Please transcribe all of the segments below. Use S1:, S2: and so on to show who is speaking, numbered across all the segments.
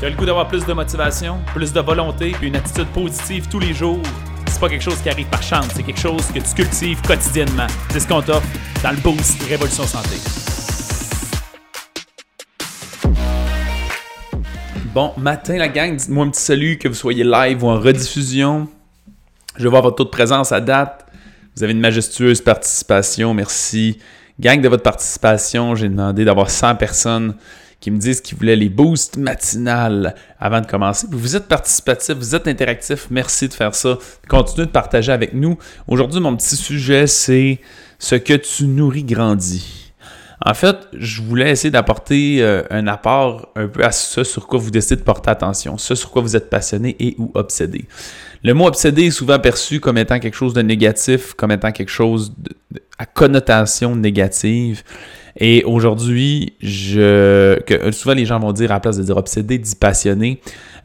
S1: Tu as le goût d'avoir plus de motivation, plus de volonté, puis une attitude positive tous les jours? C'est pas quelque chose qui arrive par chance, c'est quelque chose que tu cultives quotidiennement. C'est ce qu'on t'offre dans le Boost Révolution Santé. Bon matin la gang, dites-moi un petit salut, que vous soyez live ou en rediffusion. Je voir votre taux de présence à date. Vous avez une majestueuse participation, merci. Gang de votre participation, j'ai demandé d'avoir 100 personnes qui me disent qu'ils voulaient les boosts matinales avant de commencer. vous êtes participatif, vous êtes interactif, merci de faire ça. Continuez de partager avec nous. Aujourd'hui, mon petit sujet, c'est ce que tu nourris grandit. En fait, je voulais essayer d'apporter euh, un apport un peu à ce sur quoi vous décidez de porter attention, ce sur quoi vous êtes passionné et ou obsédé. Le mot obsédé est souvent perçu comme étant quelque chose de négatif, comme étant quelque chose à connotation négative. Et aujourd'hui, je, que souvent les gens vont dire à la place de dire obsédé, dit passionné.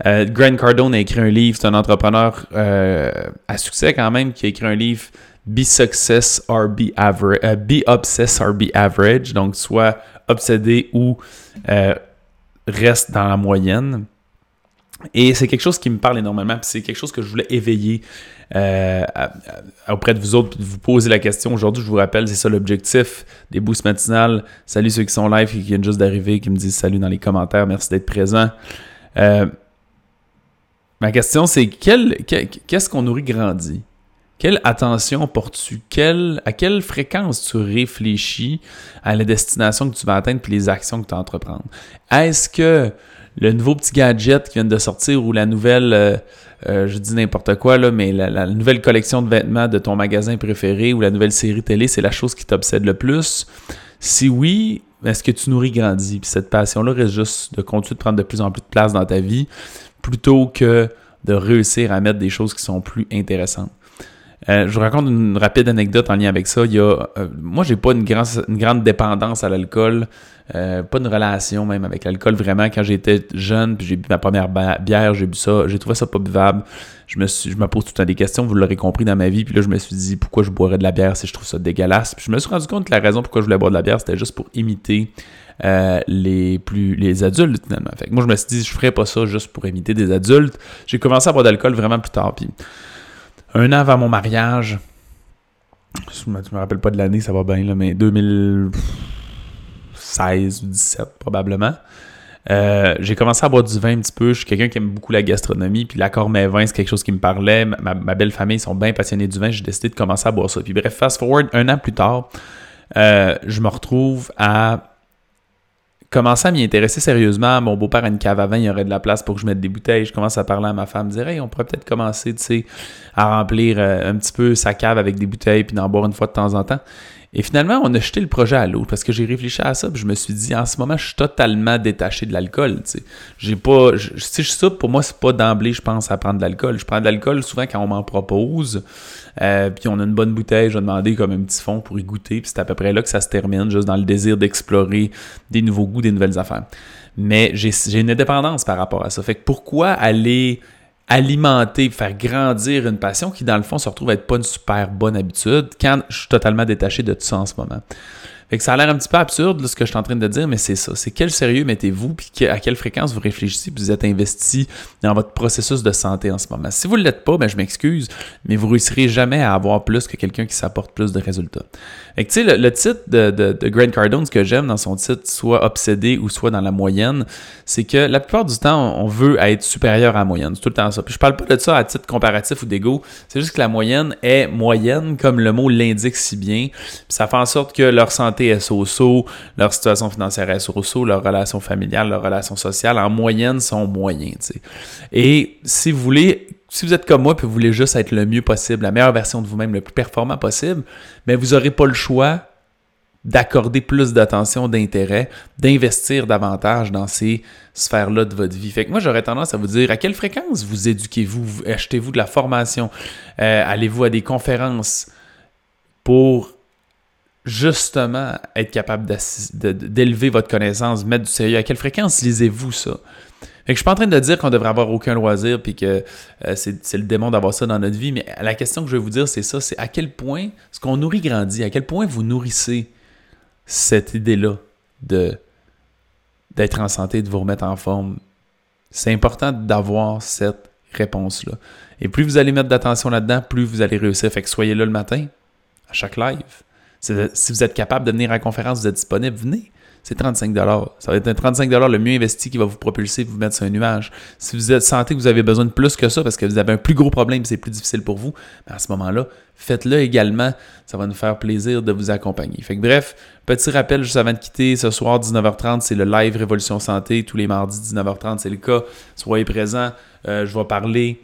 S1: Euh, Grant Cardone a écrit un livre, c'est un entrepreneur euh, à succès quand même, qui a écrit un livre Be Success or Be Average, euh, Be Obsessed or Be Average, donc soit obsédé ou euh, reste dans la moyenne. Et c'est quelque chose qui me parle énormément, c'est quelque chose que je voulais éveiller euh, auprès de vous autres, de vous poser la question. Aujourd'hui, je vous rappelle, c'est ça l'objectif des boosts matinales. Salut ceux qui sont live et qui viennent juste d'arriver, qui me disent salut dans les commentaires, merci d'être présent. Euh, ma question, c'est qu'est-ce qu'on nourrit grandi? Quelle attention portes-tu? à quelle fréquence tu réfléchis à la destination que tu vas atteindre et les actions que tu vas entreprendre? Est-ce que le nouveau petit gadget qui vient de sortir ou la nouvelle, euh, euh, je dis n'importe quoi, mais la, nouvelle collection de vêtements de ton magasin préféré ou la nouvelle série télé, c'est la chose qui t'obsède le plus? Si oui, est-ce que tu nourris grandi? Puis cette passion-là reste juste de continuer de prendre de plus en plus de place dans ta vie plutôt que de réussir à mettre des choses qui sont plus intéressantes. Euh, je vous raconte une rapide anecdote en lien avec ça. Il y a, euh, moi, j'ai pas une, grande dépendance à l'alcool, euh, pas une relation même avec l'alcool. Vraiment, quand j'étais jeune, puis j'ai bu ma première bière, j'ai bu ça, j'ai trouvé ça pas buvable. Je me, je me pose tout le temps des questions, vous l'aurez compris dans ma vie. Puis là, je me suis dit, pourquoi je boirais de la bière si je trouve ça dégueulasse? Puis je me suis rendu compte que la raison pourquoi je voulais boire de la bière, c'était juste pour imiter les plus les adultes finalement. Moi je me suis dit je ferais pas ça juste pour imiter des adultes. J'ai commencé à boire d'alcool vraiment plus tard. Puis un an avant mon mariage, je me, me rappelle pas de l'année, ça va bien, là, mais 2016 ou 2017 probablement. Euh, j'ai commencé à boire du vin un petit peu. Je suis quelqu'un qui aime beaucoup la gastronomie. Puis l'accord mes vins, c'est quelque chose qui me parlait. Ma, belle famille, ils sont bien passionnés du vin. J'ai décidé de commencer à boire ça. Puis bref, fast forward, un an plus tard, euh, je me retrouve à commençais à m'y intéresser sérieusement. Mon beau-père a une cave à vin, il y aurait de la place pour que je mette des bouteilles. Je commence à parler à ma femme, dire Hey, on pourrait peut-être commencer, à remplir euh, un petit peu sa cave avec des bouteilles puis d'en boire une fois de temps en temps. Et finalement, on a jeté le projet à l'eau parce que j'ai réfléchi à ça, puis je me suis dit, en ce moment, je suis totalement détaché de l'alcool. J'ai pas, je, ça, pour moi, c'est pas d'emblée, je pense, à prendre de l'alcool. Je prends de l'alcool souvent quand on m'en propose, euh, puis on a une bonne bouteille, je vais demander comme un petit fond pour y goûter, puis c'est à peu près là que ça se termine, juste dans le désir d'explorer des nouveaux goûts, des nouvelles affaires. Mais j'ai une indépendance par rapport à ça. Fait que pourquoi aller alimenter, faire grandir une passion qui, dans le fond, se retrouve à être pas une super bonne habitude quand je suis totalement détaché de tout ça en ce moment. Que ça a l'air un petit peu absurde ce que je suis en train de dire, mais c'est ça. C'est quel sérieux mettez-vous, puis à quelle fréquence vous réfléchissez, puis vous êtes investi dans votre processus de santé en ce moment? Si vous ne l'êtes pas, ben, je m'excuse, mais vous réussirez jamais à avoir plus que quelqu'un qui s'apporte plus de résultats. Fait que sais, le, titre de, de, Grant Cardone, ce que j'aime dans son titre, soit obsédé ou soit dans la moyenne, c'est que la plupart du temps, on veut être supérieur à la moyenne. C'est tout le temps ça. Puis je parle pas de ça à titre comparatif ou d'ego. C'est juste que la moyenne est moyenne, comme le mot l'indique si bien. Puis ça fait en sorte que leur santé so leur situation financière est so leurs relations familiales, leurs relations sociales, en moyenne, sont moyens. Et si vous voulez, si vous êtes comme moi et vous voulez juste être le mieux possible, la meilleure version de vous-même, le plus performant possible, mais vous n'aurez pas le choix d'accorder plus d'attention, d'intérêt, d'investir davantage dans ces sphères-là de votre vie. Fait que moi, j'aurais tendance à vous dire à quelle fréquence vous éduquez-vous, achetez-vous de la formation, euh, allez-vous à des conférences pour justement être capable d'élever votre connaissance, mettre du sérieux? À quelle fréquence lisez-vous ça? Fait que je suis pas en train de dire qu'on devrait avoir aucun loisir puis que euh, c'est le démon d'avoir ça dans notre vie, mais la question que je vais vous dire, c'est ça, c'est à quel point ce qu'on nourrit grandit, à quel point vous nourrissez cette idée-là de d'être en santé, de vous remettre en forme, C'est important d'avoir cette réponse-là. Et plus vous allez mettre d'attention là-dedans, plus vous allez réussir. Fait que soyez là le matin, à chaque live. Si vous êtes capable de venir à la conférence, vous êtes disponible, venez c'est 35 Ça va être un 35 le mieux investi qui va vous propulser, vous mettre sur un nuage. Si vous sentez que vous avez besoin de plus que ça parce que vous avez un plus gros problème, c'est plus difficile pour vous, à ce moment-là, faites-le également. Ça va nous faire plaisir de vous accompagner. Fait que bref, petit rappel juste avant de quitter, ce soir 19h30, c'est le live Révolution Santé. Tous les mardis 19h30, c'est le cas. Soyez présents. Euh, je vais parler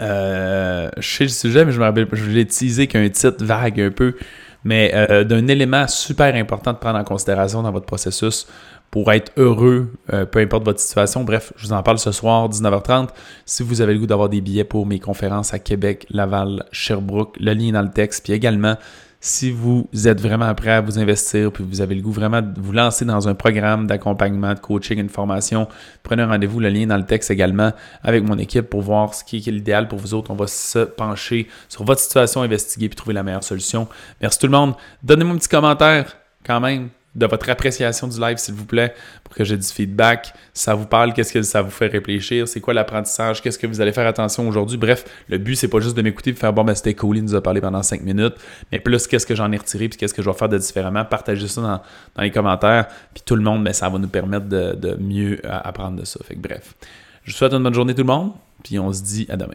S1: euh, je sais le sujet, mais je me rappelle, je l'ai teasé qu'un titre vague un peu mais euh, d'un élément super important de prendre en considération dans votre processus pour être heureux, euh, peu importe votre situation. Bref, je vous en parle ce soir, 19h30. Si vous avez le goût d'avoir des billets pour mes conférences à Québec, Laval, Sherbrooke, le lien est dans le texte. Puis également, si vous êtes vraiment prêt à vous investir, puis vous avez le goût vraiment de vous lancer dans un programme d'accompagnement, de coaching, une formation, prenez rendez-vous, le lien dans le texte également avec mon équipe pour voir ce qui est l'idéal pour vous autres. On va se pencher sur votre situation, investiguer puis trouver la meilleure solution. Merci tout le monde. Donnez-moi un petit commentaire quand même de votre appréciation du live, s'il vous plaît, pour que j'ai du feedback. Ça vous parle, qu'est-ce que ça vous fait réfléchir, c'est quoi l'apprentissage, qu'est-ce que vous allez faire attention aujourd'hui? Bref, le but, c'est pas juste de m'écouter et faire bon, ben c'était cool, il nous a parlé pendant 5 minutes, mais plus qu'est-ce que j'en ai retiré puis qu'est-ce que je vais faire de différemment. Partagez ça dans, les commentaires, puis tout le monde, ben, ça va nous permettre de, mieux apprendre de ça. Fait bref, je vous souhaite une bonne journée tout le monde, puis on se dit à demain.